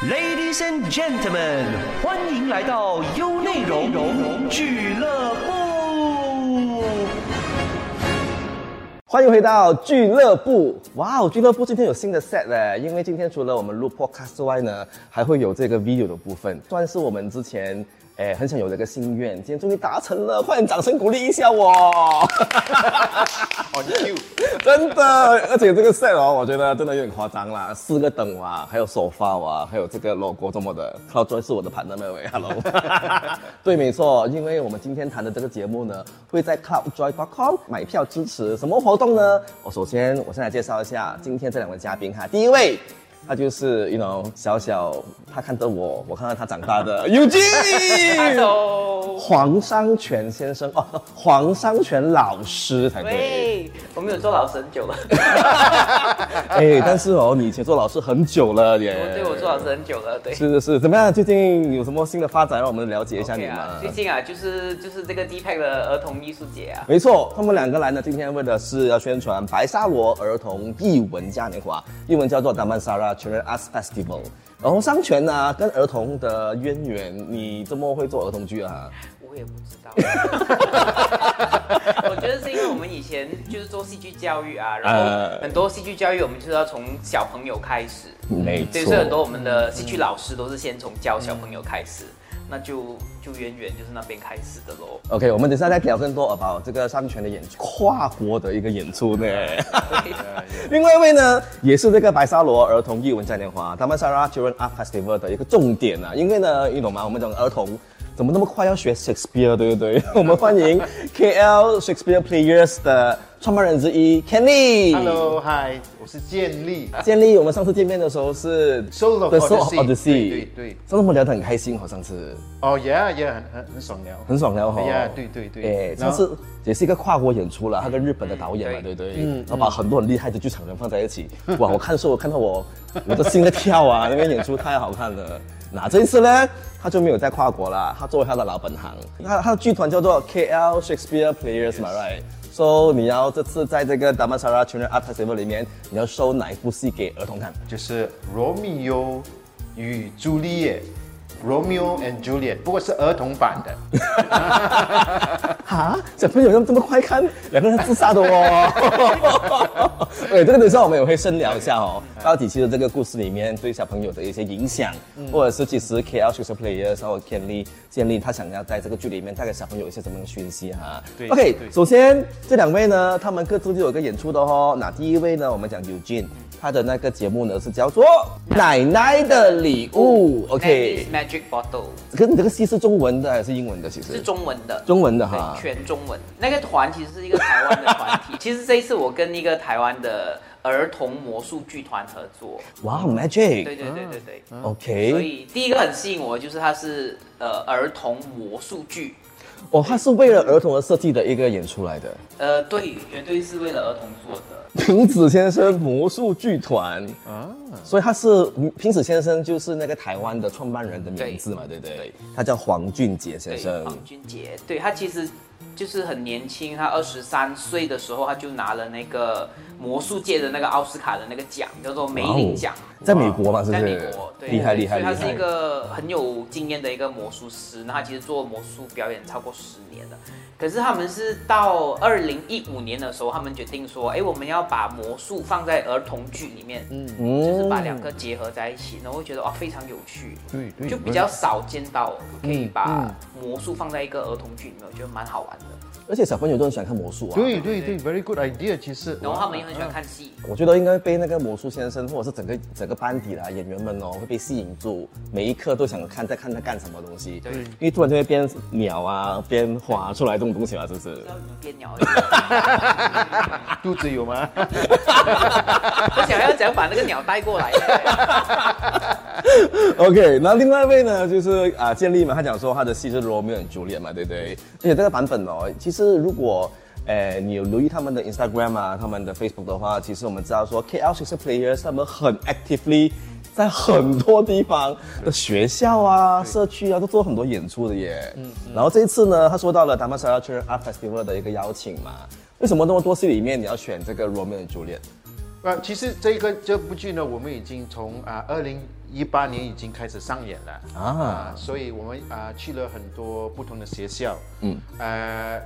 Ladies and gentlemen，欢迎来到优内容俱乐部。欢迎回到俱乐部。哇哦，俱乐部今天有新的 set 嘞！因为今天除了我们录 podcast 之外呢，还会有这个 video 的部分，算是我们之前诶很想有的一个心愿，今天终于达成了，快点掌声鼓励一下我！哦，你 Q，真的，而且这个 set 哦，我觉得真的有点夸张啦，四个灯哇，还有手发哇，还有这个 logo 这么的。Cloudjoy 是我的 partner 那位，Hello。对，没错，因为我们今天谈的这个节目呢，会在 cloudjoy.com 买票支持什么活动呢？我首先我先来介绍一下今天这两位嘉宾哈，第一位。他就是，you know，小小他看着我，我看到他长大的 Eugene，黄商全先生哦，黄商全老师才对。喂，我没有做老师很久了。哎，但是哦，你以前做老师很久了耶。对，我做老师很久了，对。是是是，怎么样？最近有什么新的发展，让我们了解一下你吗？最近啊，就是就是这个 D Pack 的儿童艺术节啊。没错，他们两个来呢，今天为的是要宣传白沙罗儿童艺文嘉年华，英文叫做 Damansara。Children Arts Festival，然后商权呢跟儿童的渊源，你这么会做儿童剧啊？我也不知道。我觉得是因为我们以前就是做戏剧教育啊，然后很多戏剧教育我们就是要从小朋友开始，没错，所以很多我们的戏剧老师都是先从教小朋友开始。那就就远远就是那边开始的喽。OK，我们等下再聊更多 about 这个上泉的演出，跨国的一个演出呢。另外一位呢，也是这个白沙罗儿童艺文嘉年华 d a m a s a r a Children Art Festival 的一个重点啊。因为呢，你懂吗？我们讲儿童怎么那么快要学 Shakespeare，对不对？我们欢迎 KL Shakespeare Players 的。创办人之一，Kenny。Hello，Hi，我是建立。建立，我们上次见面的时候是 Solo of the Sea。对对。上次我们聊得很开心，好上次。哦，Yeah，Yeah，很很很爽聊。很爽聊哈。Yeah，对对对。哎，上次也是一个跨国演出了，他跟日本的导演嘛，对对。嗯。然后把很多很厉害的剧场人放在一起，哇！我看的时候，我看到我我的心在跳啊，那边演出太好看了。那这一次呢，他就没有在跨国了，他作为他的老本行，他他的剧团叫做 KL Shakespeare Players 嘛，Right？So 你要这次在这个 d a m a s a r a Children Art Festival 里面，你要收哪一部戏给儿童看？就是《罗密欧与朱丽叶》。Romeo and Juliet，不过是儿童版的。哈，小朋友用这么快看两个人自杀的哦。对，这个等一下我们也会深聊一下哦。到底其实这个故事里面对小朋友的一些影响，或者是其实 KL s u p e r Players 或建立建立他想要在这个剧里面带给小朋友一些什么样的讯息哈。对。OK，首先这两位呢，他们各自就有个演出的哦。那第一位呢，我们讲 Eugene。他的那个节目呢是叫做《奶奶的礼物》，OK，Magic Bottle。可是你这个戏是中文的还是英文的？其实是中文的，中文的哈，全中文。那个团其实是一个台湾的团体。其实这一次我跟一个台湾的儿童魔术剧团合作。哇，Magic！对对对对对，OK。所以第一个很吸引我，就是它是呃儿童魔术剧。哦，它是为了儿童而设计的一个演出来的。呃，对，绝对是为了儿童做的。平子先生魔术剧团啊，所以他是平子先生，就是那个台湾的创办人的名字嘛，对不对？他叫黄俊杰先生。黄俊杰，对他其实就是很年轻，他二十三岁的时候他就拿了那个魔术界的那个奥斯卡的那个奖，叫做梅林奖，在美国嘛，是不是？在美国，对，厉害厉害。所以他是一个很有经验的一个魔术师，那他其实做魔术表演超过十年了。可是他们是到二零一五年的时候，他们决定说，哎，我们要把魔术放在儿童剧里面，嗯，就是把两个结合在一起，然后觉得哇非常有趣，对对，就比较少见到可以把魔术放在一个儿童剧里面，我觉得蛮好玩的。而且小朋友都很喜欢看魔术啊！对对对，very good idea。其实，然后他们也很喜欢看戏。我觉得应该被那个魔术先生，或者是整个整个班底的演员们哦，会被吸引住，每一刻都想看在看他干什么东西。对，因为突然就会变鸟啊，变花出来这种东西嘛，是不是？变鸟。肚子有吗？我想要讲把那个鸟带过来。OK，那另外一位呢，就是啊，建立嘛，他讲说他的戏是 Romeo and Juliet 嘛，对不对？而且这个版本哦，其实如果诶你有留意他们的 Instagram 啊，他们的 Facebook 的话，其实我们知道说 KL s e r Players 他们很 actively 在很多地方的学校啊、社区啊都做很多演出的耶。嗯。然后这一次呢，他说到了 Damansara Art Festival 的一个邀请嘛，为什么那么多戏里面你要选这个 Romeo and Juliet？呃，其实这个这部剧呢，我们已经从啊二零一八年已经开始上演了啊所以我们啊去了很多不同的学校，嗯，呃，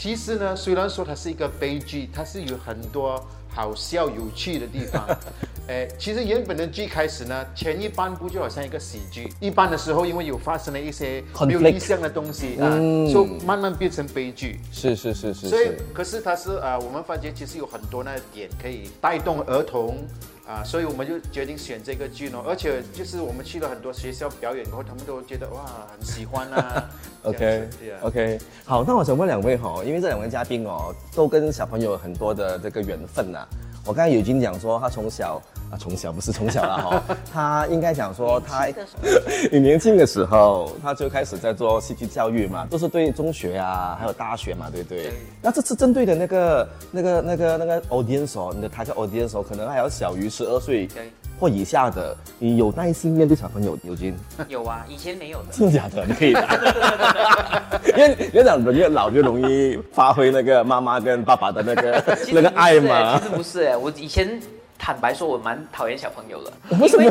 其实呢，虽然说它是一个悲剧，它是有很多好笑有趣的地方。哎，其实原本的剧开始呢，前一半部就好像一个喜剧，一般的时候因为有发生了一些没有理想的东西啊，嗯慢慢变成悲剧。是是是是所以，，可是它是啊、我们发觉其实有很多那点可以带动儿童啊、所以我们就决定选这个剧呢。而且就是我们去了很多学校表演过后，他们都觉得哇很喜欢啊。这 OK 样子对啊 OK，好，那我想问两位哈，因为这两位嘉宾哦，都跟小朋友很多的这个缘分呐、我刚才已经讲说，他从小啊，从小不是从小了 哈，他应该讲说他你 年轻的时候，他就开始在做戏剧教育嘛，都是对中学啊，还有大学嘛，对不对？对那这次针对的那个、那个、那个、那个 audience 哦，你的 target audience 哦，可能还要小于十二岁对或以下的，你有耐心面对小朋友，有金？有啊，以前没有的。真的假的？你可以的，因为因为讲人越老就容易发挥那个妈妈跟爸爸的那个其那个爱嘛其。实不是哎，我以前坦白说，我蛮讨厌小朋友的。为什么？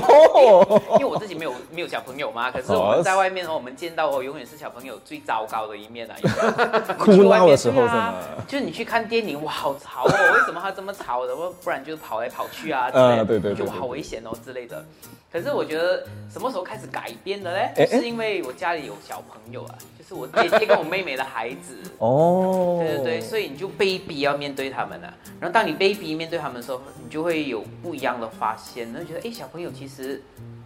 因为 我自己没有没有小朋友嘛，可是我们在外面哦，我们见到哦，永远是小朋友最糟糕的一面啊！哭闹的时候对啊是吗就是你去看电影，哇，好吵哦！为什么他这么吵的？不不然就是跑来跑去啊，之类的嗯对对对就好危险哦之类的。可是我觉得什么时候开始改变的嘞？哎哎是因为我家里有小朋友啊，就是我姐姐跟我妹妹的孩子。哦，对对对，所以你就被逼要面对他们了。然后当你被逼面对他们的时候，你就会有不一样的发现，然后觉得哎，小朋友其实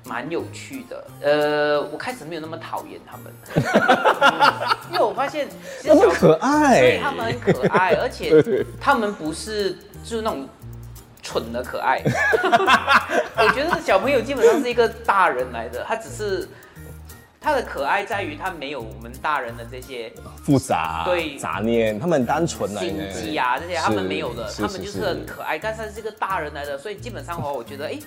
蛮有趣的。呃，我开始没有那么讨厌他们，因为我发现其实小可爱，对他们很可爱，而且他们不是就是那种蠢的可爱。我觉得小朋友基本上是一个大人来的，他只是他的可爱在于他没有我们大人的这些复杂，对杂念，他们很单纯啊，心机啊这些，他们没有的，他们就是是很可爱，但是他是一个大人来的，所以基本上哦，我觉得哎，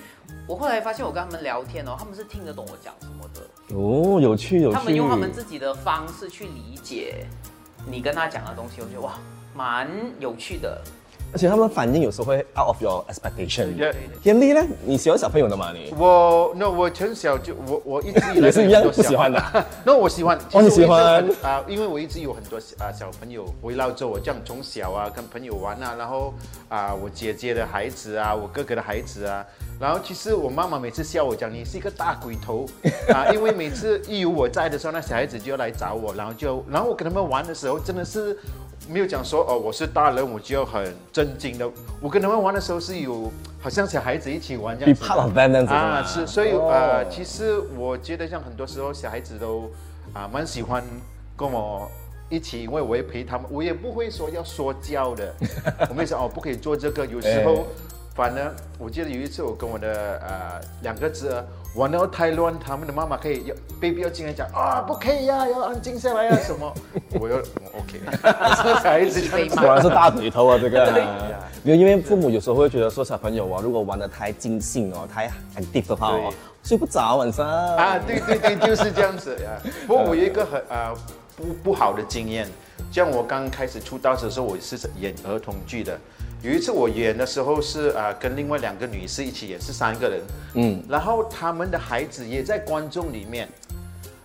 我后来发现我跟他们聊天哦，他们是听得懂我讲什么的，哦，有趣有趣，他们用他们自己的方式去理解你跟他讲的东西，我觉得哇，蛮有趣的。而且他们反应有时候会 out of your expectation。天丽呢？你喜欢小朋友的吗？你我那我从小就我我一直以来 也是一样不喜欢的 那我喜欢。哦你喜欢啊、因为我一直有很多啊小朋友围绕着我，这样从小啊跟朋友玩啊，然后啊我姐姐的孩子啊，我哥哥的孩子啊，然后其实我妈妈每次笑我讲你是一个大鬼头 啊，因为每次一有我在的时候，那小孩子就要来找我，然后就然后我跟他们玩的时候真的是。没有讲说哦，我是大人，我就要很震惊的。我跟他们玩的时候是有，好像小孩子一起玩这样子的。part of them 这样子啊，是，所以哦呃，其实我觉得像很多时候小孩子都啊蛮喜欢跟我一起，因为我也陪他们，我也不会说要说教的，我们说哦不可以做这个，有时候哎反而我记得有一次我跟我的呃两个侄儿玩到太乱，他们的妈妈可以要 baby 要进来讲啊不可以呀、要安静下来呀、什么，我要我 OK，小孩子这样子果然是大嘴头啊，这个对。因为因为父母有时候会觉得说小朋友啊，如果玩的太尽兴哦，太 active 的话哦，睡不着晚上。啊，对对对，就是这样子呀。不过我有一个很呃不不好的经验，像我刚开始出道的时候，我是演儿童剧的。有一次我演的时候是啊、呃跟另外两个女士一起演，是三个人，嗯，然后他们的孩子也在观众里面。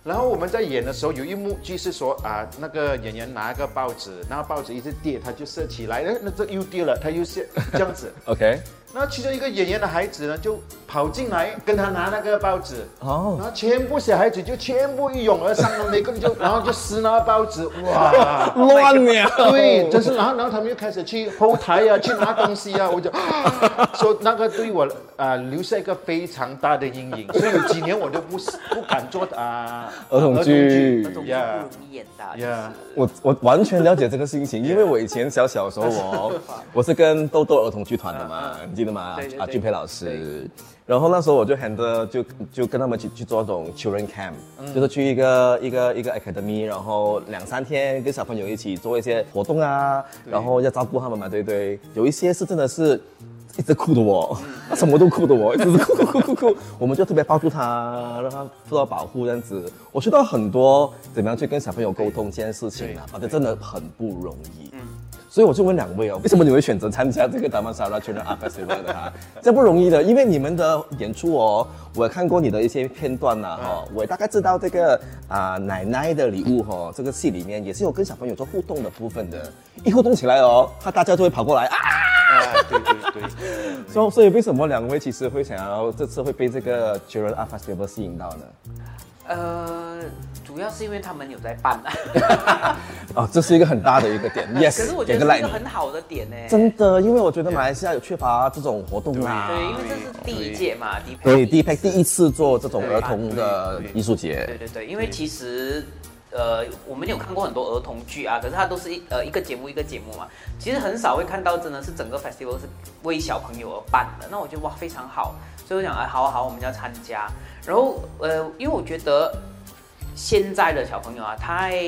然后我们在演的时候，有一幕就是说啊，那个演员拿一个报纸，那个报纸一直跌，他就射起来，哎，那这又跌了，他又射，这样子。OK，那其中一个演员的孩子呢，就跑进来跟他拿那个报纸，哦。然后全部小孩子就全部一涌而上了，每个人就然后就撕那个报纸，哇，乱了。对，真是，然后然后他们又开始去后台啊，去拿东西啊，我就 说那个对我啊、留下一个非常大的阴影，所以有几年我都不不敢做啊、儿童剧。儿童剧。不呀容易演的呀是。我我完全了解这个心情，因为我以前小小的时候我 我是跟豆豆儿童剧团的嘛，你记得吗对对？啊，俊培老师。然后那时候我就 handle 就就跟他们去去做这种 children camp，、就是去一个一个一个 academy，然后两三天跟小朋友一起做一些活动啊，然后要照顾他们嘛，对不对？有一些是真的是。一直哭的我，他什么都哭的我，一直是哭哭哭哭哭，我们就特别抱住他，让他受到保护这样子。我学到很多怎么样去跟小朋友沟通这件事情啊，而且真的很不容易。所以我就问两位哦，为什么你会选择参加这个 Damansara Children Art Festival 的 哈？这不容易的，因为你们的演出哦，我也看过你的一些片段呐、哈、我也大概知道这个啊、奶奶的礼物哈、这个戏里面也是有跟小朋友做互动的部分的，一互动起来哦，他大家就会跑过来啊。啊，对对对，所以所以为什么两位其实会想要这次会被这个 Children Art Festival 吸引到呢？呃，主要是因为他们有在办啊，哦，这是一个很大的一个点，yes，可是我觉得是一个很好的点呢。真的，因为我觉得马来西亚有缺乏这种活动啦。对，因为这是第一届嘛，第一对 d p 第一次做这种儿童的艺术节对，对对，因为其实。呃，我们有看过很多儿童剧啊，可是它都是一呃一个节目一个节目嘛，其实很少会看到真的是整个 festival 是为小朋友而办的。那我觉得哇非常好，所以我想哎好啊好，我们要参加。然后呃，因为我觉得现在的小朋友啊，太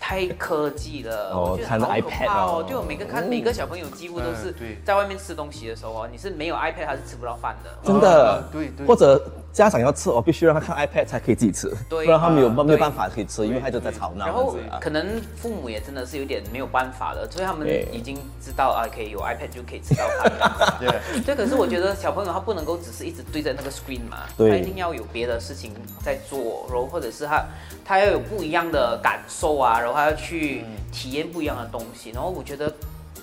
太科技了，哦看我觉得好可 iPad 怕哦对我每个看每个小朋友几乎都是在外面吃东西的时候哦，你是没有 iPad 他是吃不到饭的。真的？啊，对对。或者家长要吃哦，必须让他看 iPad 才可以自己吃，对。不然他没有啊没有办法可以吃，因为他就在吵闹然后。可能父母也真的是有点没有办法了，所以他们已经知道啊，可以有 iPad 就可以吃到饭。对。对，可是我觉得小朋友他不能够只是一直对着那个 screen 嘛，对。他一定要有别的事情在做，然后或者是他他要有不一样的感受啊，然后他要去体验不一样的东西。然后我觉得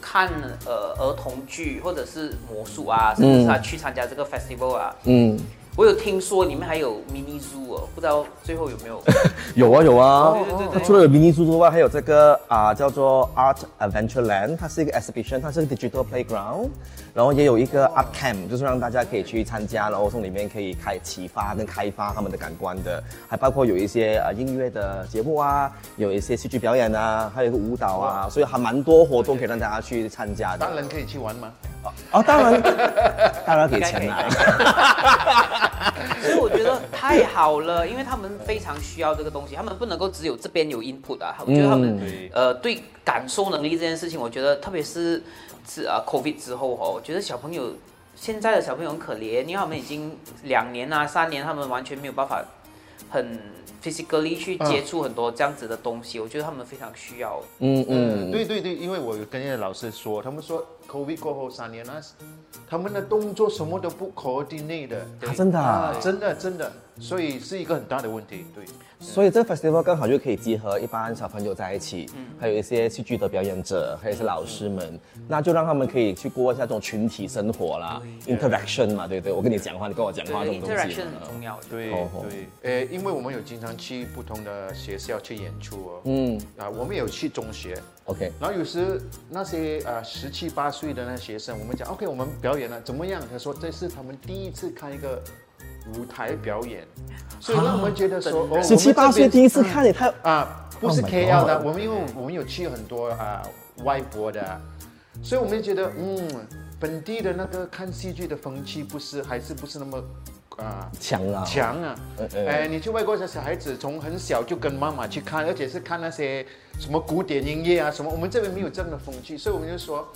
看呃儿童剧或者是魔术啊，甚至是他去参加这个 festival 啊，嗯，我有听说里面还有 mini zoo 哦，不知道最后有没有？有啊有啊对对对，对它除了有 mini zoo 之外，还有这个啊、叫做 Art Adventure Land，它是一个 exhibition，它是个 digital playground，然后也有一个 art camp，就是让大家可以去参加，然后从里面可以开启发跟开发他们的感官的，还包括有一些呃音乐的节目啊，有一些戏剧表演啊，还有一个舞蹈啊，所以还蛮多活动可以让大家去参加的。当然可以去玩吗？哦，当然，当然给钱啦。所以我觉得太好了，因为他们非常需要这个东西，他们不能够只有这边有 input 啊。我觉得他们、对呃对感受能力这件事情，我觉得特别是是啊 COVID 之后哦，我觉得小朋友现在的小朋友很可怜，因为他们已经两年啊三年，他们完全没有办法很 physically 去接触很多这样子的东西，我觉得他们非常需要。嗯嗯，嗯，对对对，因为我有跟那些老师说，他们说 COVID 过后三年呢，他们的动作什么都不 coordinate 的，啊真的啊？啊，真的真的，所以是一个很大的问题。对，所以这个 festival 刚好就可以集合一般小朋友在一起，嗯。还有一些戏剧的表演者，还有一些老师们，那就让他们可以去过一下这种群体生活啦，interaction 嘛，对不对？我跟你讲话，你跟我讲话这对种东西，interaction 很重要的。对。对，呃，因为我们有经常去不同的学校去演出哦，嗯。啊，我们有去中学，，OK，然后有时那些呃十七八岁的那学生，我们讲 OK，我们表演了怎么样？他说这是他们第一次看一个舞台表演，所以让我们觉得说，哦，十七八岁第一次看，你太啊，不是 Oh my KL 的，God。我们因为我们有去很多啊外国的，所以我们觉得嗯，本地的那个看戏剧的风气不是还是不是那么啊。强啊，强啊！哎，你去外国的小孩子从很小就跟妈妈去看，而且是看那些什么古典音乐啊什么，我们这边没有这样的风气，所以我们就说，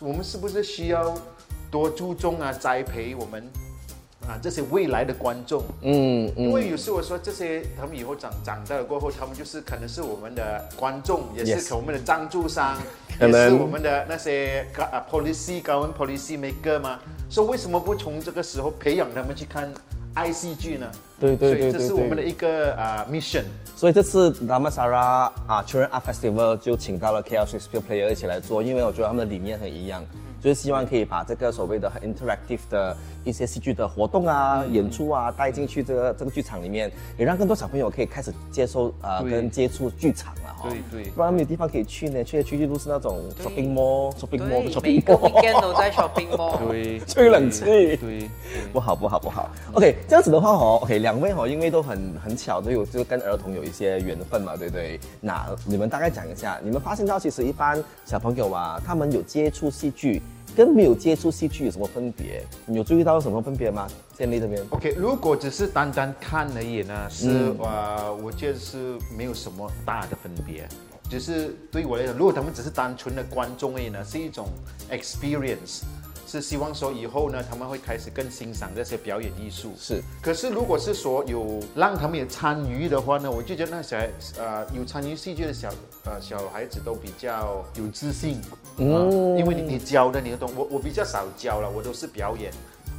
我们是不是需要多注重啊，栽培我们啊这些未来的观众？嗯嗯，因为有时我说这些，他们以后长长大了过后，他们就是可能是我们的观众，也是我们的赞助商，也是我们的那些啊 policy 高温 policy maker 嘛。所以为什么不从这个时候培养他们去看？I C G 呢？对对对所以这是我们的一个啊 mission。所以这次 Damansara 啊 Children Art Festival 就请到了 KL Shakespeare Player 一起来做，因为我觉得他们的理念很一样，就是希望可以把这个所谓的很 interactive 的一些戏剧的活动啊、演出啊带进去这个这个剧场里面，也让更多小朋友可以开始接受呃跟接触剧场了哈。对对。不然没有地方可以去呢，去来去去都是那种 shopping mall、shopping mall、，每 shopping 个 weekend 都在 shopping mall。对，吹冷气。对，不好不好不好。OK，这样子的话哦，OK，两位哦，因为都很很巧都有就跟儿童有一些缘分嘛，对不对？那你们大概讲一下，你们发现到其实一般小朋友啊，他们有接触戏剧跟没有接触戏剧有什么分别？你有注意到什么分别吗？建立这边 OK，如果只是单单看而已呢，是嗯呃，我觉得是没有什么大的分别。只是对我来讲，如果他们只是单纯的观众而已呢，是一种 experience，是希望说以后呢，他们会开始更欣赏这些表演艺术。是可是如果是说有让他们也参与的话呢，我就觉得那小孩呃有参与戏剧的小呃小孩子都比较有自信，嗯，因为你你教的你都懂，我我比较少教了，我都是表演，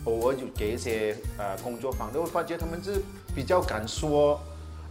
偶尔就给一些呃工作坊，都会发觉他们是比较敢说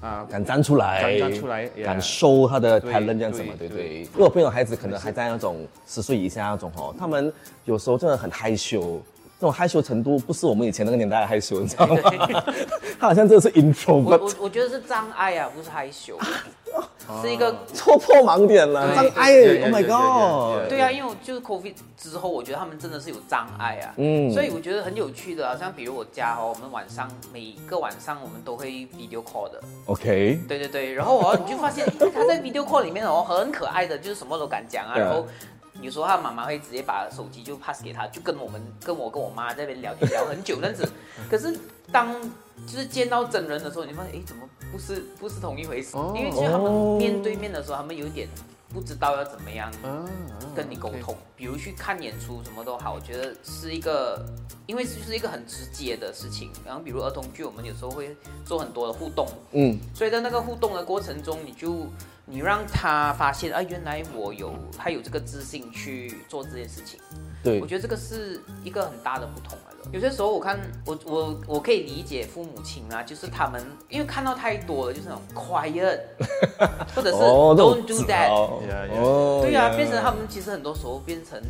啊。敢站出来，敢站出来敢收他的对 talent 这样子嘛，对对不对？因为我朋友孩子可能还在那种十岁以下那种哦，他们有时候真的很害羞，那种害羞程度不是我们以前那个年代的害羞，你知道吗？他好像真的是 introvert，我我觉得是障碍啊，不是害羞，是一个戳破盲点了，对障碍对，Oh my god！对啊，因为我就是 COVID 之后，我觉得他们真的是有障碍啊，嗯。所以我觉得很有趣的好，像比如我家哦，我们晚上每个晚上我们都会 video call 的，OK，对对对，然后哦，你就发现他在 video call 里面哦，很可爱的，就是什么都敢讲啊。然后。有时候他妈妈会直接把手机就 pass 给他，就跟我们跟我跟我妈在那边聊天聊很久这样子。可是当就是见到真人的时候，你发现哎，怎么不是不是同一回事？哦因为其实他们面对面的时候，他们有一点不知道要怎么样啊跟你沟通，比如去看演出什么都好，我觉得是一个，因为就是一个很直接的事情。然后比如儿童剧，我们有时候会做很多的互动，嗯，所以在那个互动的过程中，你就你让他发现啊，原来我有他有这个自信去做这件事情。对我，觉得这个是一个很大的不同来的。有些时候我看我我我可以理解父母亲啊，就是他们因为看到太多了，就是那种 quiet，或者是 don't do that。对呀、呀变成他们其实很多时候变成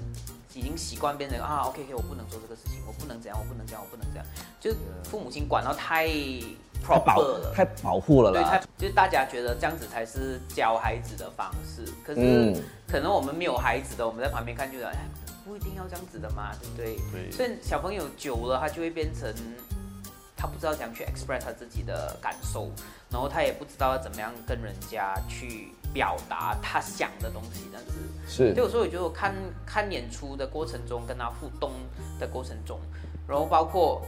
已经习惯变成啊，OK OK，我不能做这个事情，我不能怎样，我不能这样，我不能这样，就父母亲管到太太保了。太保护了对，他啦，就是大家觉得这样子才是教孩子的方式，可是、嗯可能我们没有孩子的，我们在旁边看就觉得，哎，不一定要这样子的嘛，对不对？对所以小朋友久了，他就会变成他不知道怎样去 express 他自己的感受，然后他也不知道要怎么样跟人家去表达他想的东西，这样子。是对，有时候我觉得我看看演出的过程中，跟他互动的过程中，然后包括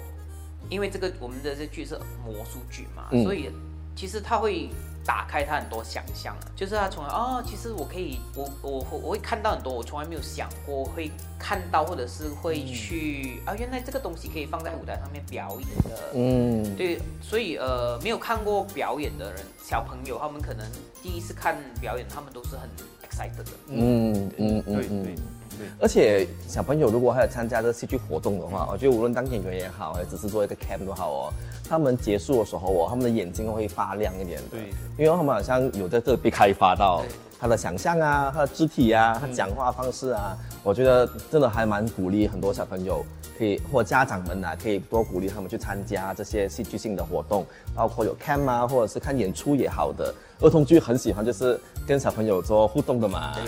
因为这个我们的这剧是魔术剧嘛，嗯所以其实他会打开他很多想象啊，就是他从来哦，其实我可以，我我我我会看到很多我从来没有想过会看到，或者是会去、啊，原来这个东西可以放在舞台上面表演的。嗯，对，所以呃，没有看过表演的人，小朋友他们可能第一次看表演，他们都是很 excited 的。嗯嗯嗯对嗯对。对，而且小朋友如果还有参加这戏剧活动的话，我觉得无论当演员也好，还是只是做一个 cam 都好哦，他们结束的时候哦，他们的眼睛会发亮一点的，对。因为他们好像有在这被开发到对。他的想象啊，他的肢体啊，他讲话方式啊，我觉得真的还蛮鼓励很多小朋友可以或家长们啊、可以多鼓励他们去参加这些戏剧性的活动，包括有 cam 啊，或者是看演出也好的。儿童剧很喜欢就是跟小朋友做互动的嘛，对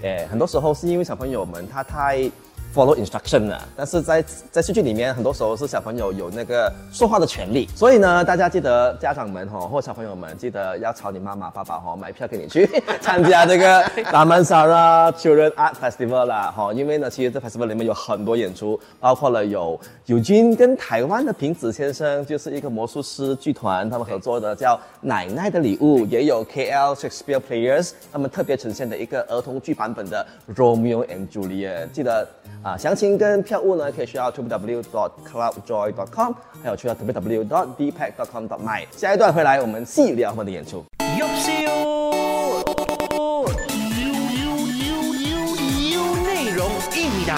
对哎，很多时候是因为小朋友们他太 follow instruction 了，但是在在戏剧里面，很多时候是小朋友有那个说话的权利，所以呢，大家记得家长们哈、或小朋友们记得要朝你妈妈爸爸哈、买票给你去 参加这个 Damansara Children Art Festival 啦哈、因为呢，其实这 festival 里面有很多演出，包括了有友军跟台湾的平子先生，就是一个魔术师剧团他们合作的叫奶奶的礼物，也有 KL Shakespeare Players 他们特别呈现的一个儿童剧版本的 Romeo and Juliet。记得啊，详情跟票务呢可以去到 www.clubjoy.com，还有去到 www.dpack.com.my。下一段回来我们细聊我们的演出。喐笑，有有有有有内容应答。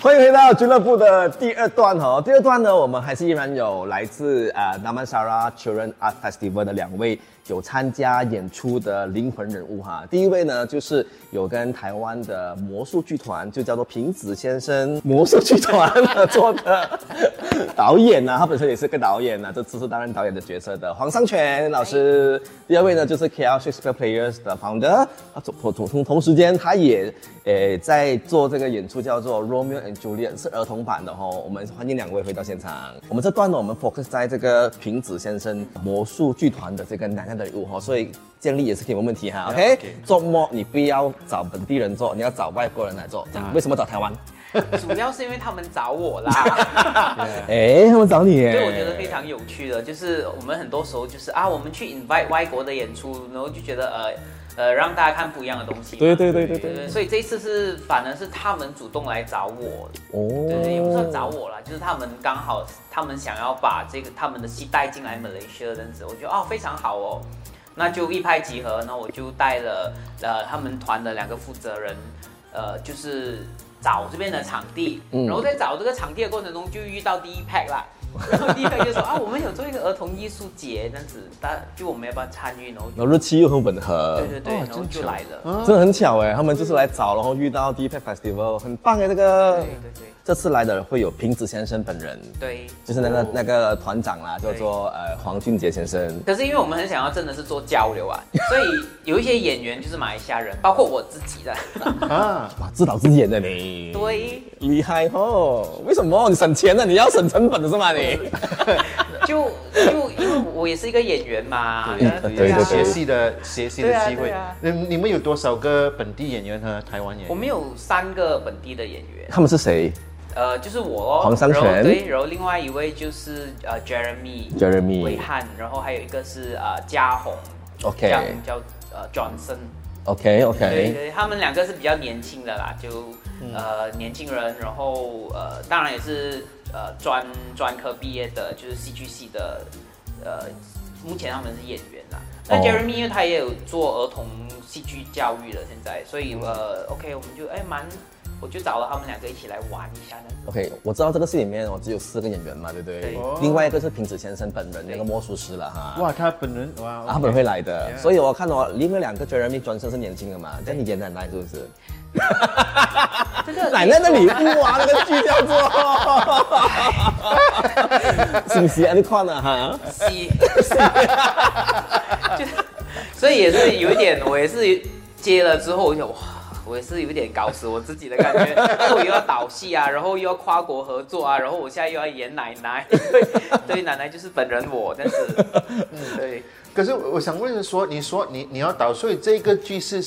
欢迎回到俱乐部的第二段哦。第二段呢，我们还是依然有来自呃 Namansara Children Art Festival 的两位有参加演出的灵魂人物哈。第一位呢，就是有跟台湾的魔术剧团，就叫做平子先生魔术剧团合作的导演呢、他本身也是个导演呢、这次是担任导演的角色的黄尚全老师。第二位呢，就是 KL Shakespeare Players 的 founder，他同同同同时间他也呃在做这个演出叫做 Romeo and Juliet，是儿童版的哦。我们欢迎两位回到现场。我们这段呢，我们 focus 在这个平子先生魔术剧团的这个奶奶的礼物哈，所以建立也是可以没问题哈。OK，OK 做梦你不要找本地人做，你要找外国人来做。这样为什么找台湾？主要是因为他们找我啦。哎，他们找你耶。对，我觉得非常有趣的，就是我们很多时候就是啊，我们去 invite 外国的演出，然后就觉得呃呃让大家看不一样的东西嘛。对对对对对对，对，所以这一次是反而是他们主动来找我，哦，对对，也不算找我啦，就是他们刚好他们想要把这个他们的戏带进来马来西亚这样子，我觉得哦非常好哦，那就一拍即合，那我就带了呃他们团的两个负责人，呃就是找这边的场地，嗯然后在找这个场地的过程中就遇到第一 pack 啦。然后第一 pack 就说啊，我们有做一个儿童艺术节，这样子，大就我们要不要参与？然后然后日期又很吻合，对对对，哦然后就来了。真的很巧哎，他们就是来找，然后遇到 d p Festival，很棒哎，这个对对对这次来的会有平子先生本人，对。就是那个那个团长啦，叫做呃黄俊杰先生。可是因为我们很想要真的是做交流啊，所以有一些演员就是马来西亚人，包括我自己的。啊，哇，自导自演的你，对，厉害哦！为什么你省钱呢？你要省成本的是吗？你 就就因为我也是一个演员嘛，对呃对对学戏的学戏的机会。你你们有多少个本地演员和台湾演员？我们有三个本地的演员，他们是谁？呃，就是我黄山然后泉对，然后另外一位就是呃 Jeremy？Jeremy 伟汉，然后还有一个是呃嘉宏。OK 这样叫呃 Johnson。OK 对 OK，对，他们两个是比较年轻的啦，就、呃年轻人，然后呃当然也是呃专专科毕业的，就是戏剧系的，呃目前他们是演员啦。那哦 Jeremy 因为他也有做儿童戏剧教育了，现在，所以呃 OK 我们就哎蛮，我就找了他们两个一起来玩一下呢。OK，我知道这个戏里面我只有四个演员嘛，对不对？对哦另外一个是平子先生本人，那个魔术师了哈。哇，他本人哇，啊，他本人会来的 Yeah 所以我看到另外两个 Jeremy 专身是年轻的嘛，但你演奶奶是不是？这个奶奶的礼物啊，那个剧叫做，是不是啊？你看了哈？是，就所以也是有一点，我也是接了之后，我想哇。我也是有点搞死我自己的感觉，因为我又要导戏啊，然后又要跨国合作啊，然后我现在又要演奶奶，对，对，奶奶就是本人我，但是，嗯，对，可是我想问的说，你说你你要导，所以这个剧是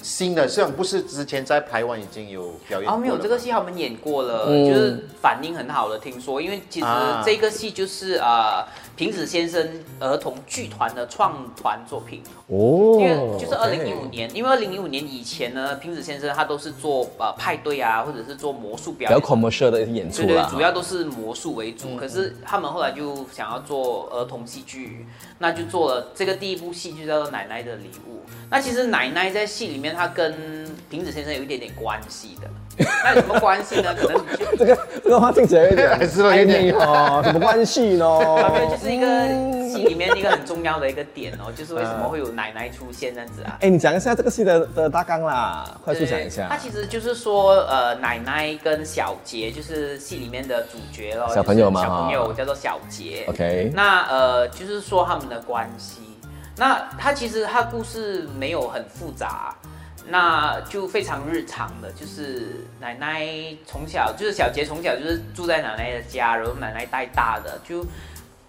新的，虽然不是之前在台湾已经有表演哦，没有这个戏他们演过了，嗯。就是反应很好的，听说，因为其实啊。这个戏就是呃平子先生儿童剧团的创团作品，哦因为就是二零一五年，因为二零一五年以前呢，平子先生他都是做呃派对啊，或者是做魔术表演。比较 commercial 的演出，，对对主要都是魔术为主。可是他们后来就想要做儿童戏剧，那就做了这个第一部戏，就叫做《奶奶的礼物》。那其实奶奶在戏里面，他跟瓶子先生有一点点关系的。那有什么关系呢？可能你就这个这个话听起来有点 还是有点哦，什么关系呢？没有，就是一个戏里面一个很重要的一个点哦，就是为什么会有奶奶出现这样子啊？哎，你讲一下这个戏的的大纲啦，快速讲一下它。其实就是说，呃，奶奶跟小杰就是戏里面的主角咯，小朋友嘛就是小朋友叫做小杰。OK，那呃，就是说他们的关系。那他其实他故事没有很复杂，那就非常日常的，就是奶奶从小就是小杰从小就是住在奶奶的家，然后奶奶带大的。就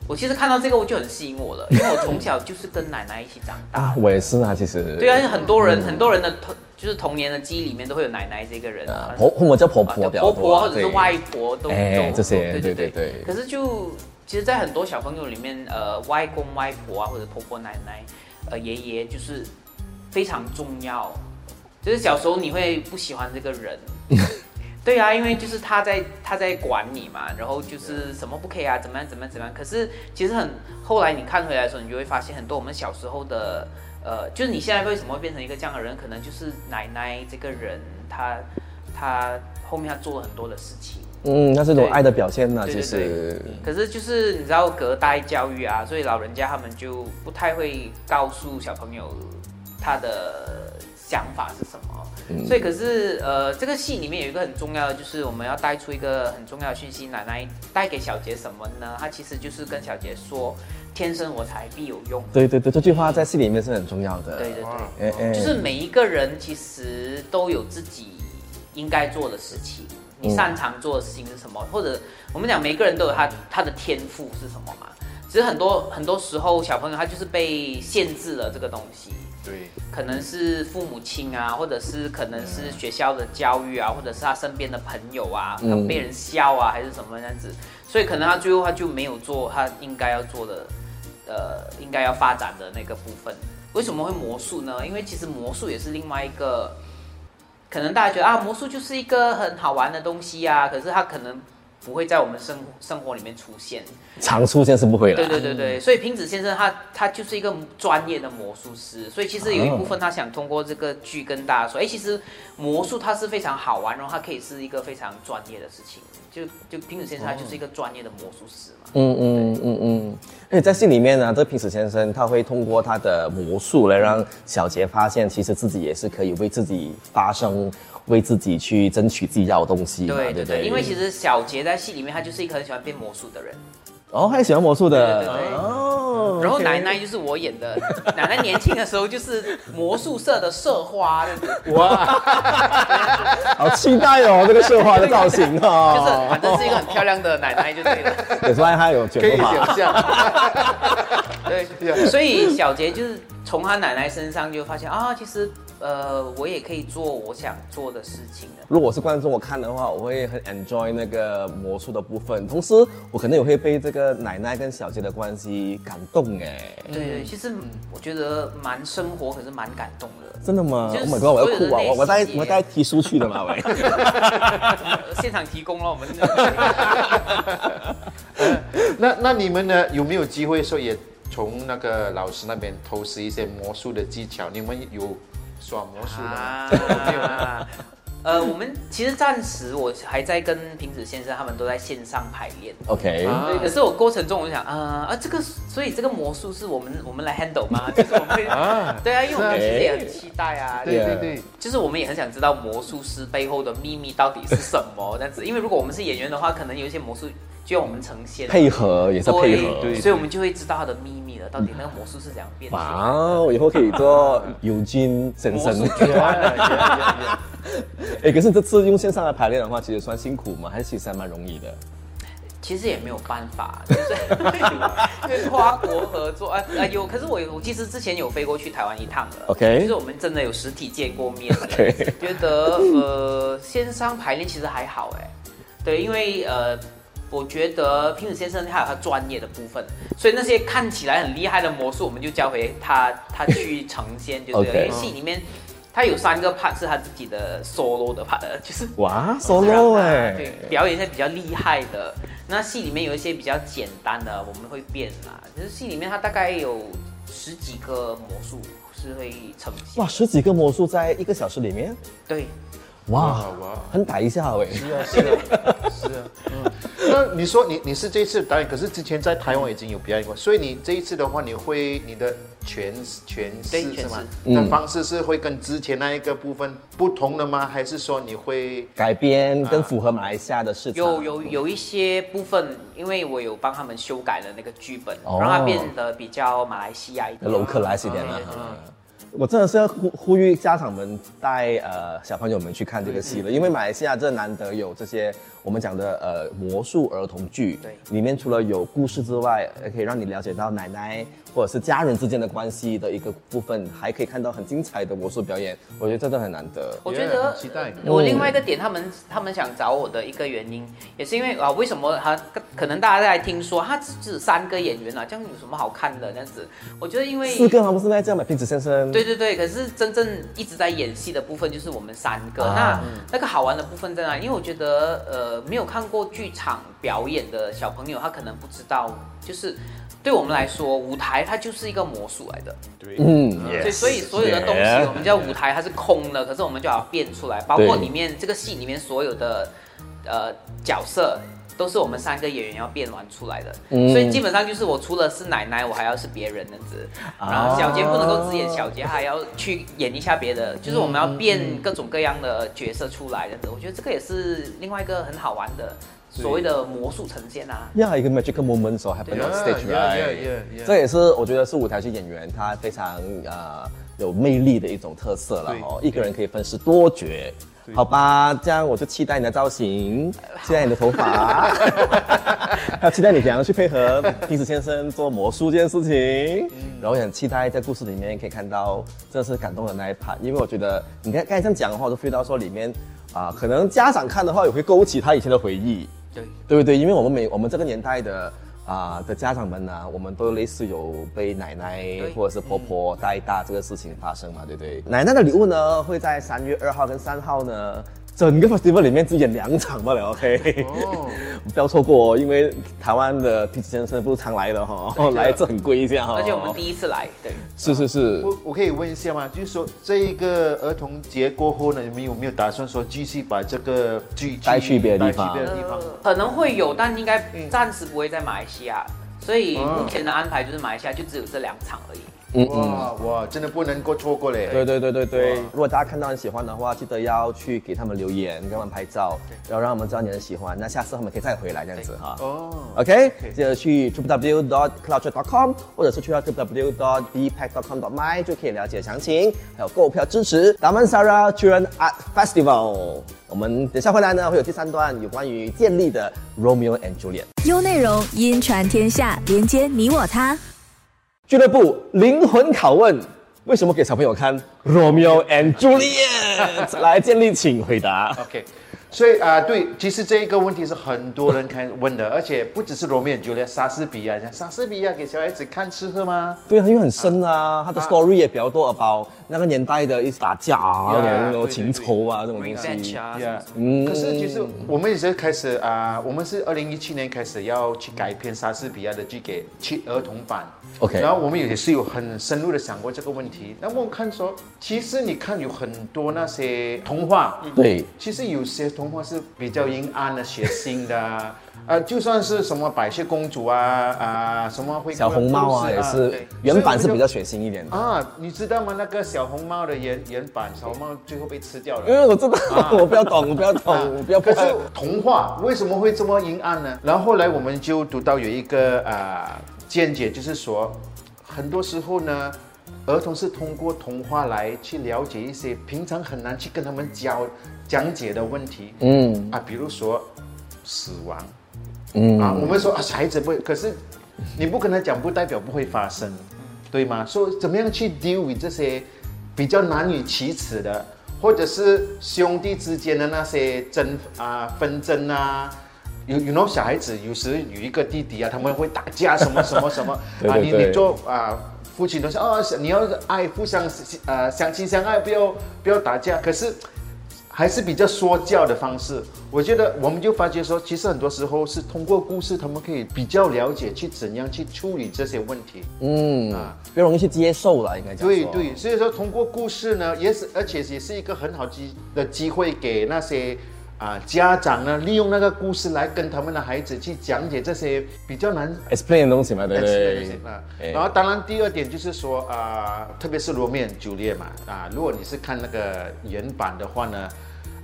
我其实看到这个我就很吸引我了，因为我从小就是跟奶奶一起长大。我也是啊，其实对啊，很多人、很多人的童就是童年的记忆里面都会有奶奶这个人啊，，啊婆我们叫婆婆婆婆或者是外婆都哎都这些对对对可是就其实，在很多小朋友里面，呃，外公外婆啊，或者婆婆奶奶，呃，爷爷，就是非常重要。就是小时候你会不喜欢这个人，对啊，因为就是他在他在管你嘛，然后就是什么不可以啊，怎么样怎么样怎么样。可是其实很后来你看回来的时候，你就会发现很多我们小时候的，呃，就是你现在为什么会变成一个这样的人，可能就是奶奶这个人，他他后面他做了很多的事情。嗯，那是一种爱的表现呐，对对其实。可是就是你知道隔代教育啊，所以老人家他们就不太会告诉小朋友他的想法是什么。嗯所以可是呃，这个戏里面有一个很重要的，就是我们要带出一个很重要的讯息，奶奶带给小杰什么呢？她其实就是跟小杰说，天生我材必有用。对对对，这句话在戏里面是很重要的。对对对。就是每一个人其实都有自己应该做的事情，你擅长做的事情是什么？或者我们讲每个人都有他他的天赋是什么嘛？只是很多很多时候小朋友他就是被限制了这个东西，对，可能是父母亲啊，或者是可能是学校的教育啊，或者是他身边的朋友啊，可能被人笑啊，还是什么这样子，所以可能他最后他就没有做他应该要做的，呃，应该要发展的那个部分。为什么会魔术呢？因为其实魔术也是另外一个，可能大家觉得啊，魔术就是一个很好玩的东西呀、可是它可能不会在我们生生活里面出现。常出现是不会的。对对对对，所以平子先生他他就是一个专业的魔术师，所以其实有一部分他想通过这个剧跟大家说，哎，其实魔术它是非常好玩，然后它可以是一个非常专业的事情。就就平子先生他就是一个专业的魔术师嘛。嗯嗯嗯嗯，而且在戏里面呢，这个平子先生他会通过他的魔术来让小杰发现，其实自己也是可以为自己发声，为自己去争取自己要的东西嘛，对不对对对，因为其实小杰在戏里面他就是一个很喜欢变魔术的人，哦，他也喜欢魔术的，对对对。哦，然后奶奶就是我演的，奶奶年轻的时候就是魔术社的社花，就是好期待哦，这个社花的造型啊。哦，反正是一个很漂亮的奶奶就对了。也发现她有卷可以头发想，象。对，所以小杰就是从他奶奶身上就发现啊，其实呃，我也可以做我想做的事情的。如果我是观众，我看的话，我会很 enjoy 那个魔术的部分，同时我可能也会被这个奶奶跟小杰的关系感动哎。对对，其实我觉得蛮生活，可是蛮感动的。真的吗就是？Oh my god！我要哭啊！我我带我带提书去的嘛喂。现场提供了我们。那那你们呢？有没有机会说也从那个老师那边偷师一些魔术的技巧？你们有耍魔术的吗？没有？啊，呃，我们其实暂时我还在跟平子先生他们都在线上排练。OK，、啊对，可是我过程中我就想，呃啊，这个，所以这个魔术是我们我们来 handle 吗？就是我们会，啊对啊，因为我们其实也很期待啊，对对对，就是我们也很想知道魔术师背后的秘密到底是什么，这样子。因为如果我们是演员的话，可能有一些魔术就我们呈现，配合也是配合。对所以我们就会知道他的秘密了，到底那个魔术是怎样变的。哇哦，以后可以做 尤金先生。哎，可是这次用线上来排练的话，其实算辛苦吗？还是其实还蛮容易的？其实也没有办法，就是 因为跨国合作啊啊有，可是我我其实之前有飞过去台湾一趟了 OK 就是我们真的有实体见过面了 OK 觉得呃线上排练其实还好哎，对，因为呃。我觉得平子先生他有他专业的部分，所以那些看起来很厉害的魔术，我们就交回他他去呈现，就是因为戏里面他有三个 part 是他自己的 solo 的 part，就是哇，solo 他哎、对，表演一些比较厉害的。那戏里面有一些比较简单的，我们会变啦。就是戏里面他大概有十几个魔术是会呈现。哇，十几个魔术在一个小时里面，对，哇哇哇很打一下哎、是啊，是啊，是啊，嗯。那你说你你是这一次导演，可是之前在台湾已经有表演过，所以你这一次的话，你会你的诠诠对释是吗诠释？嗯那方式是会跟之前那一个部分不同的吗？还是说你会改编更符合马来西亚的市场。有有有一些部分，因为我有帮他们修改了那个剧本，哦让它变得比较马来西亚一点。楼克来一点了对对对。我真的是要呼呼吁家长们带呃小朋友们去看这个戏了，因为马来西亚这难得有这些我们讲的呃魔术儿童剧，对里面除了有故事之外，也可以让你了解到奶奶或者是家人之间的关系的一个部分，还可以看到很精彩的魔术表演，我觉得真的很难得。我觉 Yeah，得期待我另外一个点，他们他们想找我的一个原因，也是因为啊，为什么他可能大家在听说他只只三个演员啊，这样有什么好看的这样子？我觉得因为四个吗？不是那这样吗？平子先生，对对对，可是真正一直在演戏的部分就是我们三个。啊那那个好玩的部分在哪？因为我觉得呃，没有看过剧场表演的小朋友，他可能不知道，就是对我们来说，舞台它就是一个魔术来的。对嗯，对，所以所有的东西，Yeah 我们叫舞台它是空的，可是我们就要变出来，包括里面这个戏里面所有的呃角色。都是我们三个演员要变完出来的，嗯所以基本上就是我除了是奶奶，我还要是别人那样子。啊然后小杰不能够只演小杰，还要去演一下别的，就是我们要变各种各样的角色出来这样子。我觉得这个也是另外一个很好玩的所谓的魔术呈现啊。呀，一个 magical moment so happen on stage right，yeah, yeah, yeah. 这也是我觉得是舞台剧演员他非常呃有魅力的一种特色了哦，一个人可以分饰多角。好吧，这样我就期待你的造型，期待你的头发，还有期待你怎样去配合平时先生做魔术这件事情。然后也很期待在故事里面可以看到真的是感动的那一 part，因为我觉得你看刚才这样讲的话，我都 feel 到说里面啊、可能家长看的话也会勾起他以前的回忆。对，对不对？因为我们每我们这个年代的啊、的家长们呢，我们都类似有被奶奶或者是婆婆带大这个事情发生嘛，对不对？奶奶的礼物呢，会在三月二号跟三号呢，整个 festival 里面只演两场罢了，OK？哦，不要错过哦，因为台湾的皮子先生不是常来的哈、哦，来这很贵一下哈、哦。而且我们第一次来，对，是是是，我我可以问一下吗？就是说这一个儿童节过后呢，你们有没有打算说继续把这个剧带去别的地方带去别的地方？可能会有，但应该暂时不会在马来西亚，所以目前的安排就是马来西亚就只有这两场而已。嗯哇哇，真的不能够错过嘞！对对对对对，如果大家看到很喜欢的话，记得要去给他们留言，给他们拍照，然后让他们知道你很喜欢。那下次他们可以再回来这样子哈。哦，OK，记得去 www.cloudchat.com 或者是去到 www.bpack.com.my 就可以了解详情，还有购票支持 Damansara Children Art Festival。我们等下回来呢，会有第三段有关于建立的 Romeo and Juliet 优内容音传天下，连接你我他。俱乐部灵魂拷问：为什么给小朋友看 Romeo and Juliet？来，建立请回答。OK，所以啊、对，其实这一个问题是很多人看问的，而且不只是罗密欧朱丽叶，莎士比亚，莎士比亚给小孩子看吃喝吗？对啊，因为很深啊，他的 story 也比较多，about 那个年代的一些打架啊那种情仇啊这种东西。啊，Yeah，嗯可是其实我们也是开始啊、我们是二零一七年开始要去改编莎士比亚的剧给去儿童版。OK 然后我们也是有很深入的想过这个问题。那我们看说，其实你看有很多那些童话，对，其实有些童话是比较阴暗的、血腥的啊，呃，就算是什么白雪公主啊啊，什么灰姑小红帽啊也是原版是比较血腥一点的。啊，你知道吗？那个小红帽的原原版，小红帽最后被吃掉了。因为我知道，我不要懂，我不要懂，我不要可是。童话为什么会这么阴暗呢？然后后来我们就读到有一个啊、见解，就是说，很多时候呢，儿童是通过童话来去了解一些平常很难去跟他们教讲解的问题。嗯啊，比如说死亡嗯啊，我们说啊，小孩子不会，可是你不跟他讲，不代表不会发生，对吗？所以怎么样去 deal with 这些比较难以启齿的，或者是兄弟之间的那些争啊纷争啊。有有那种小孩子，有时有一个弟弟啊，他们会打架什么什么什么 啊，你你做啊父亲都是哦，你要爱互相呃相亲相爱，不要不要打架。可是还是比较说教的方式。我觉得我们就发觉说，其实很多时候是通过故事，他们可以比较了解去怎样去处理这些问题。嗯啊，比较容易去接受了，应该讲。对对，所以说通过故事呢，也是而且也是一个很好机的机会给那些。啊，家长呢，利用那个故事来跟他们的孩子去讲解这些比较难 explain 的东西嘛，对不对？啊哎然后当然第二点就是说啊、特别是罗密欧与朱丽叶嘛啊、如果你是看那个原版的话呢，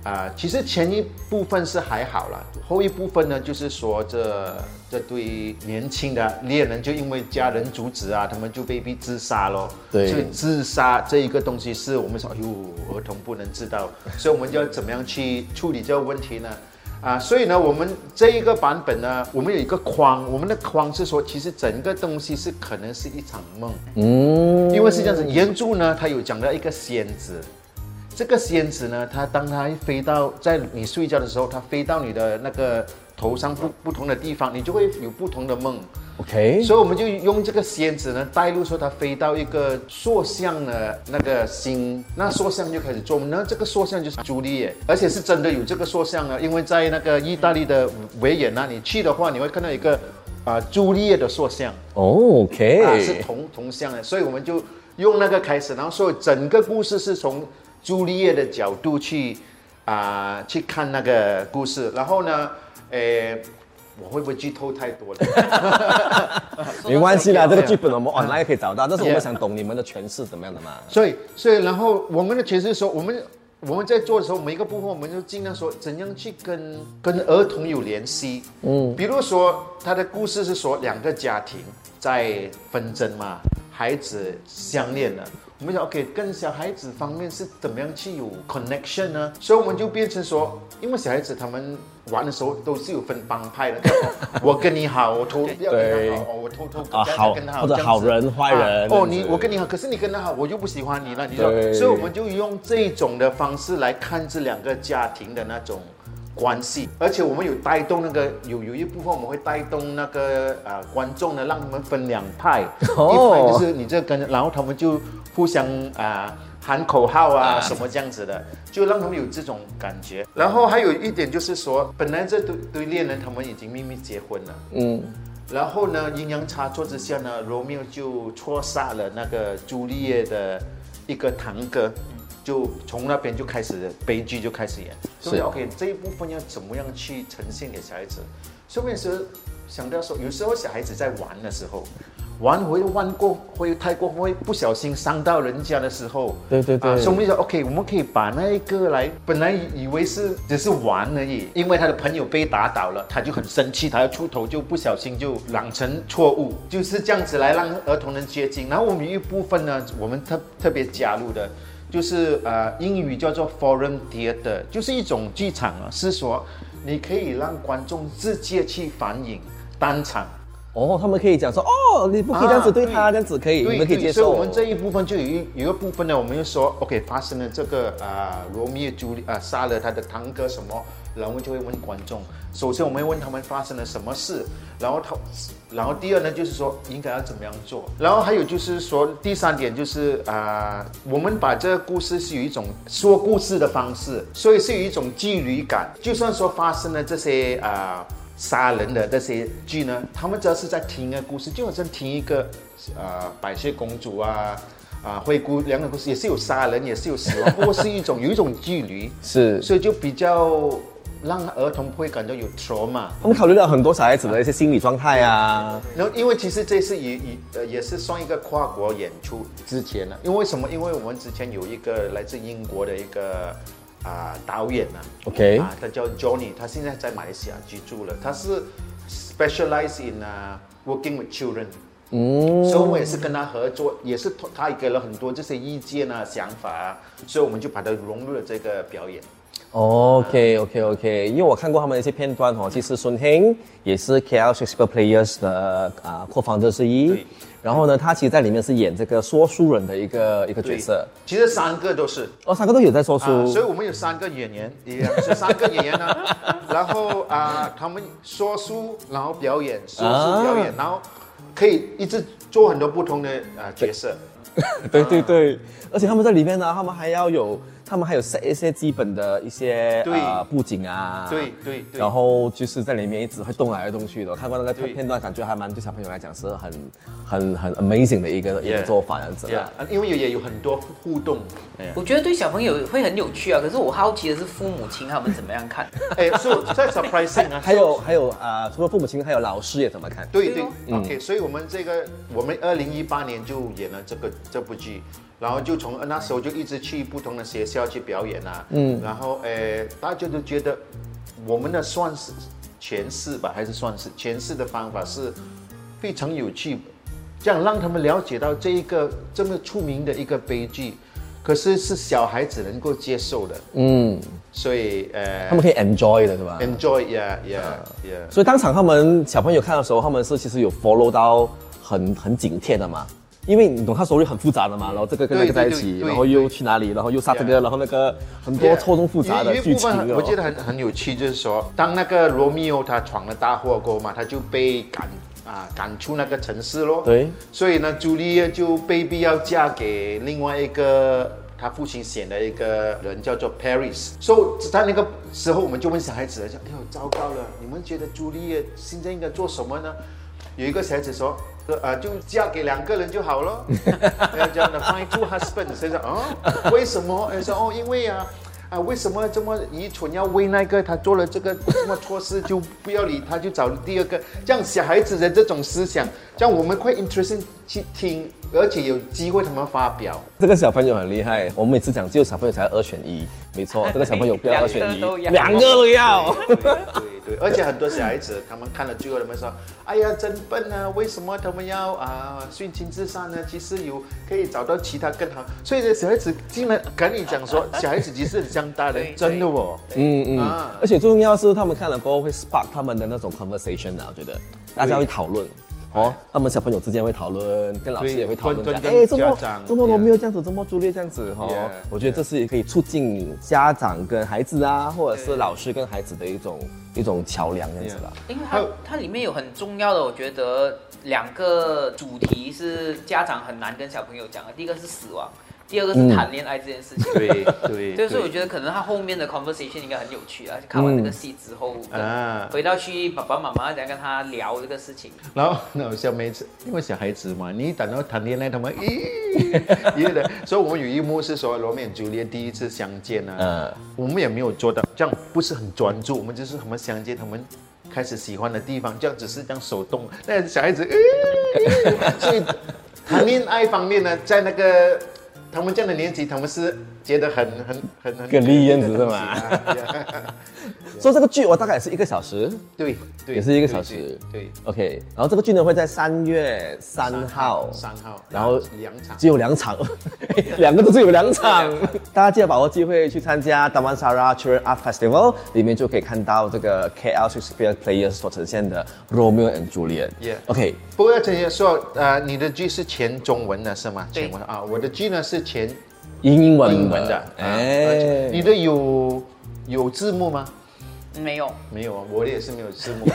啊、其实前一部分是还好了，后一部分呢就是说这这对年轻的猎人就因为家人阻止啊，他们就被逼自杀咯。对所以自杀这一个东西是我们说，哎呦，儿童不能知道，所以我们就要怎么样去处理这个问题呢？啊，所以呢，我们这一个版本呢，我们有一个框，我们的框是说，其实整个东西是可能是一场梦，嗯，因为是这样子，原著呢，它有讲到一个仙子，这个仙子呢，它当它飞到在你睡觉的时候，它飞到你的那个头上不不同的地方，你就会有不同的梦。OK，所以我们就用这个仙子呢带入说它飞到一个塑像的那个星，那塑像就开始做梦。那这个塑像就是朱丽叶，而且是真的有这个塑像啊，因为在那个意大利的维也纳，你去的话，你会看到一个啊、朱丽叶的塑像。哦 OK，啊，是同同像的，所以我们就用那个开始，然后所以整个故事是从朱丽叶的角度去啊、去看那个故事，然后呢，诶，我会不会剧透太多了？没关系啦，这个对剧本我们 online 可以找到，但是我们想懂你们的诠释怎么样的嘛。所以，所以然后我们的诠释说，我们我们在做的时候，每一个部分我们就尽量说怎样去跟跟儿童有联系。嗯，比如说他的故事是说两个家庭在纷争嘛，孩子相恋了。我们想，OK，跟小孩子方面是怎么样去有 connection 呢？所以我们就变成说，因为小孩子他们玩的时候都是有分帮派的，我跟你好，我偷不要跟他好，哦我偷偷啊好跟他好，或者好人坏人啊哦，你我跟你好，可是你跟他好，我就不喜欢你了，你说，所以我们就用这种的方式来看这两个家庭的那种关系，而且我们有带动那个有有一部分我们会带动那个呃观众呢，让他们分两派，哦。一派就是你这跟，然后他们就互相啊、喊口号啊啊。什么这样子的，就让他们有这种感觉。然后还有一点就是说，本来这对对恋人他们已经秘密结婚了。嗯，然后呢，阴阳差错之下呢，罗密欧就错杀了那个朱丽叶的一个堂哥，就从那边就开始悲剧就开始演。所以 OK 这一部分要怎么样去呈现给小孩子？所以是想到说，有时候小孩子在玩的时候。玩会玩过，会太过，会不小心伤到人家的时候，对对对啊，所以我们就说 OK，我们可以把那一个来，本来以为是只是玩而已，因为他的朋友被打倒了，他就很生气，他要出头，就不小心就染成错误，就是这样子来让儿童能接近。然后我们有一部分呢，我们特特别加入的，就是呃英语叫做 foreign theatre，就是一种剧场啊，是说你可以让观众直接去反映当场。哦，他们可以讲说，哦，你不可以这样子对他，啊这样子可以，对你们可以接受。所以我们这一部分就有一有一个部分呢，我们就说，OK，发生了这个啊、罗密欧朱丽啊、杀了他的堂哥什么，然后就会问观众，首先我们会问他们发生了什么事，然后他，然后第二呢就是说应该要怎么样做，然后还有就是说第三点就是啊、我们把这个故事是有一种说故事的方式，所以是有一种距离感，就算说发生了这些啊。杀人的这些剧呢，他们只要是在听一个故事，就好像听一个呃白雪公主啊啊灰姑娘的故事，也是有杀人，也是有死亡，不过是一种有一种距离，是，所以就比较让儿童不会感到有 trauma。他们考虑到很多小孩子的一些心理状态啊。然后，因为其实这次也也呃也是算一个跨国演出之前呢，因为为什么？因为我们之前有一个来自英国的一个啊、导演呢、OK，啊，他叫 Johnny，他现在在马来西亚居住了。他是 specialize in 啊、working with children，嗯，所以我也是跟他合作，也是他也给了很多这些意见啊、想法啊，所以我们就把它融入了这个表演。OK OK OK，因为我看过他们的一些片段哦，其实孙兴也是 KL Shakespeare Players 的啊 co-founder 之一对。然后呢，他其实在里面是演这个说书人的一个一个角色。其实三个都是。哦，三个都有在说啊，书。所以我们有三个演员，也 是三个演员呢。然后啊，他们说书，然后表演，说书表演，然后可以一直做很多不同的啊角色。对 对对，而且他们在里面呢，他们还要有，他们还有 set 一些基本的一些对呃布景啊，对对对然后就是在里面一直会动来动去的。我看过那个对片段，感觉还蛮对小朋友来讲是很很很 amazing 的一个一个做法，这样子的。Yeah，因为也有很多互动。我觉得对小朋友会很有趣啊。可是我好奇的是父母亲他们怎么样看？哎，所以在 surprising 啊，还有还有啊、除了父母亲，还有老师也怎么看？对对，OK，所以我们这个我们二零一八年就演了这个这部剧，然后就从那时候就一直去不同的学校去表演啊，嗯，然后呃大家都觉得我们的算是诠释吧，还是算是诠释的方法是非常有趣，这样让他们了解到这一个这么出名的一个悲剧，可是是小孩子能够接受的，嗯，所以呃他们可以 enjoy 的，是吧？enjoy yeah yeah yeah。所以当场他们小朋友看的时候，他们是其实有 follow 到很很紧贴的嘛。因为你懂他手里很复杂的嘛，然后这个跟那个在一起，然后又去哪里，然后又杀这个然后那个很多错综复杂的剧情。我觉得很很有趣，就是说，当那个罗密欧他闯了大祸过后嘛，他就被赶啊赶出那个城市咯。对，所以呢，朱丽叶就被逼要嫁给另外一个他父亲选的一个人，叫做 Paris。所以在那个时候，我们就问小孩子讲：“哎呦，糟糕了！你们觉得朱丽叶现在应该做什么呢？”有一个小孩子说：“呃，就嫁给两个人就好了。”要，这样的 find two husbands。所以说，啊，为什么？呃，说哦，因为啊。啊，为什么这么愚蠢？要为那个他做了这个这么错事，就不要理他，就找第二个？这样小孩子的这种思想，这样我们快 interesting 去听，而且有机会他们发表。这个小朋友很厉害，我们每次讲只有小朋友才二选一，没错，这个小朋友不要二选一两个都，要。对对，而且很多小孩子他们看了最后，他们说：“哎呀，真笨啊！为什么他们要啊顺其自杀呢？其实有可以找到其他更好。”所以呢，小孩子竟然跟你讲说，小孩子其实很像大人，真的哦。嗯嗯啊，而且最重要是他们看了过后会 spark 他们的那种 conversation 啊，我觉得大家会讨论。哦，他们小朋友之间会讨论，跟老师也会讨论讲，哎，怎么家长怎么罗 yeah 密欧这样子，怎么朱丽这样子哈我觉得这是也可以促进家长跟孩子啊，或者是老师跟孩子的一种一种桥梁这样子啦。因为它它里面有很重要的，我觉得两个主题是家长很难跟小朋友讲的，第一个是死亡，第二个是谈恋爱这件事情。对对对，所以我觉得可能他后面的 conversation 应该很有趣啊。看完这个戏之后，啊。回到去爸爸妈妈怎样跟他聊这个事情。然后 那小妹子，因为小孩子嘛，你一等到谈恋爱，他们咦，咦的，所以我们有一幕是说罗密欧朱丽叶第一次相见呢、嗯。我们也没有做到这样，不是很专注，我们就是他们相见，他们开始喜欢的地方，这样只是这样手动，那小孩子，咦？所以谈恋爱方面呢，在那个他们这样的年纪，他们是觉得很很很很跟丽燕子是吗吗？所以这个剧我大概也是一个小时对对，也是一个小时对对。，OK。然后这个剧呢会在三月三号，三号，然后两场只有两场，两个都只有两场，大家记得把握机会去参加 Damansara Children Art Festival，里面就可以看到这个 KL Shakespeare Players 所呈现的 Romeo and Juliet。Yeah OK，不过要陈姐说，呃，你的剧是全中文的是吗？对全文啊，我的剧呢是全英文英文的。哎、哎，你的有有字幕吗？没有，没有啊，我也是没有字幕。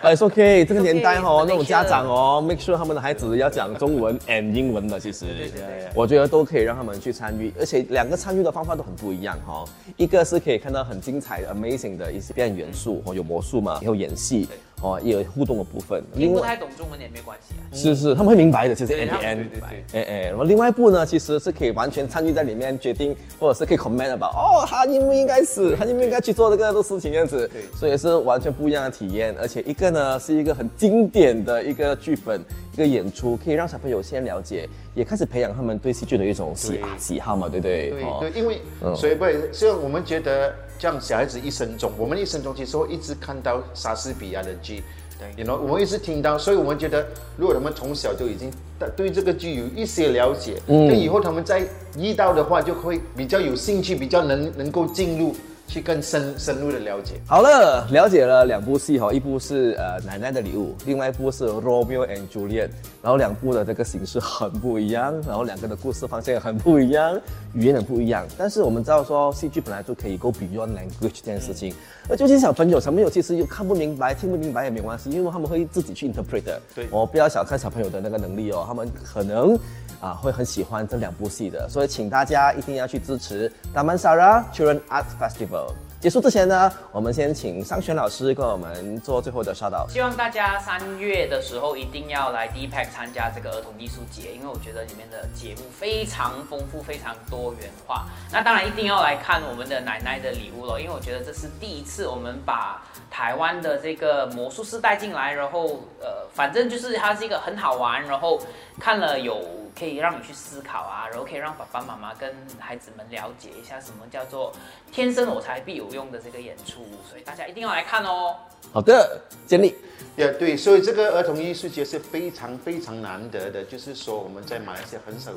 哎，it's OK，这个年代哦 okay，那种家长哦，make sure 他们的孩子要讲中文 and 英文的，其实对对对我觉得都可以让他们去参与，而且两个参与的方法都很不一样哈、哦。一个是可以看到很精彩的 amazing 的一些表演元素哦，有魔术嘛，也有演戏哦，也有互动的部分。听不太懂中文也没关系啊。是是，他们会明白的，其实对 N N，会明白哎哎，然后另外一部呢，其实是可以完全参与在里面决定，或者是可以 comment about，哦，他应不应该死，他应不应该去做这个的事情这样子，对所以是完全不一样的体验，而且一个呢是一个很经典的一个剧本，一个演出，可以让小朋友先了解，也开始培养他们对戏剧的一种喜对喜好嘛，对不对？对哦对，因为嗯所以不，所以我们觉得这样小孩子一生中，我们一生中其实会一直看到莎士比亚的剧。对 you know，我们一直听到，所以我们觉得，如果他们从小就已经对这个剧有一些了解，嗯，那以后他们再遇到的话，就会比较有兴趣，比较能能够进入去更深深入的了解。好了，了解了两部戏哈，一部是呃奶奶的礼物，另外一部是 Romeo and Juliet，然后两部的这个形式很不一样，然后两个的故事方向也很不一样，语言很不一样。但是我们知道说戏剧本来就可以 go beyond language 这件事情，而尤其是小朋友，小朋友其实又看不明白、听不明白也没关系，因为他们会自己去 interpret 的。对我不要小看小朋友的那个能力哦，他们可能。啊，会很喜欢这两部戏的，所以请大家一定要去支持 Damansara Children Art Festival。结束之前呢，我们先请尚璇老师跟我们做最后的 shout out。希望大家三月的时候一定要来 D Pack 参加这个儿童艺术节，因为我觉得里面的节目非常丰富，非常多元化。那当然一定要来看我们的奶奶的礼物了，因为我觉得这是第一次我们把台湾的这个魔术师带进来，然后呃，反正就是它是一个很好玩，然后看了有可以让你去思考啊，然后可以让爸爸妈妈跟孩子们了解一下什么叫做天生我才必有用的这个演出，所以大家一定要来看哦。好的，建立。也对，所以这个儿童艺术节是非常非常难得的，就是说我们在马来西亚很少有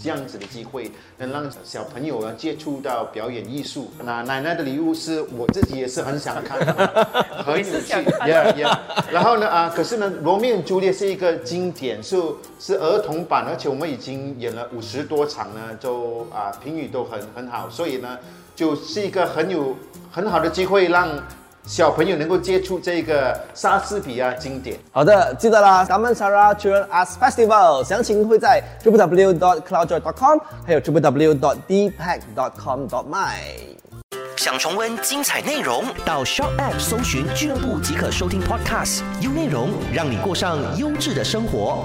这样子的机会，能让小朋友啊接触到表演艺术。那奶奶的礼物是我自己也是很想看的，很有趣想看，yeah yeah。然后呢啊，可是呢，《罗密欧与朱丽叶》是一个经典，是是儿童版，而且我们已经演了五十多场呢，就啊评语都很很好，所以呢，就是一个很有很好的机会让。小朋友能够接触这个莎士比亚经典。好的，记得啦，Damansara Children Arts Festival，详情会在 www.cloudjoy.com，还有 www.dpack.com.my。想重温精彩内容，到 Shop App 搜寻俱乐部即可收听 Podcast，优内容让你过上优质的生活。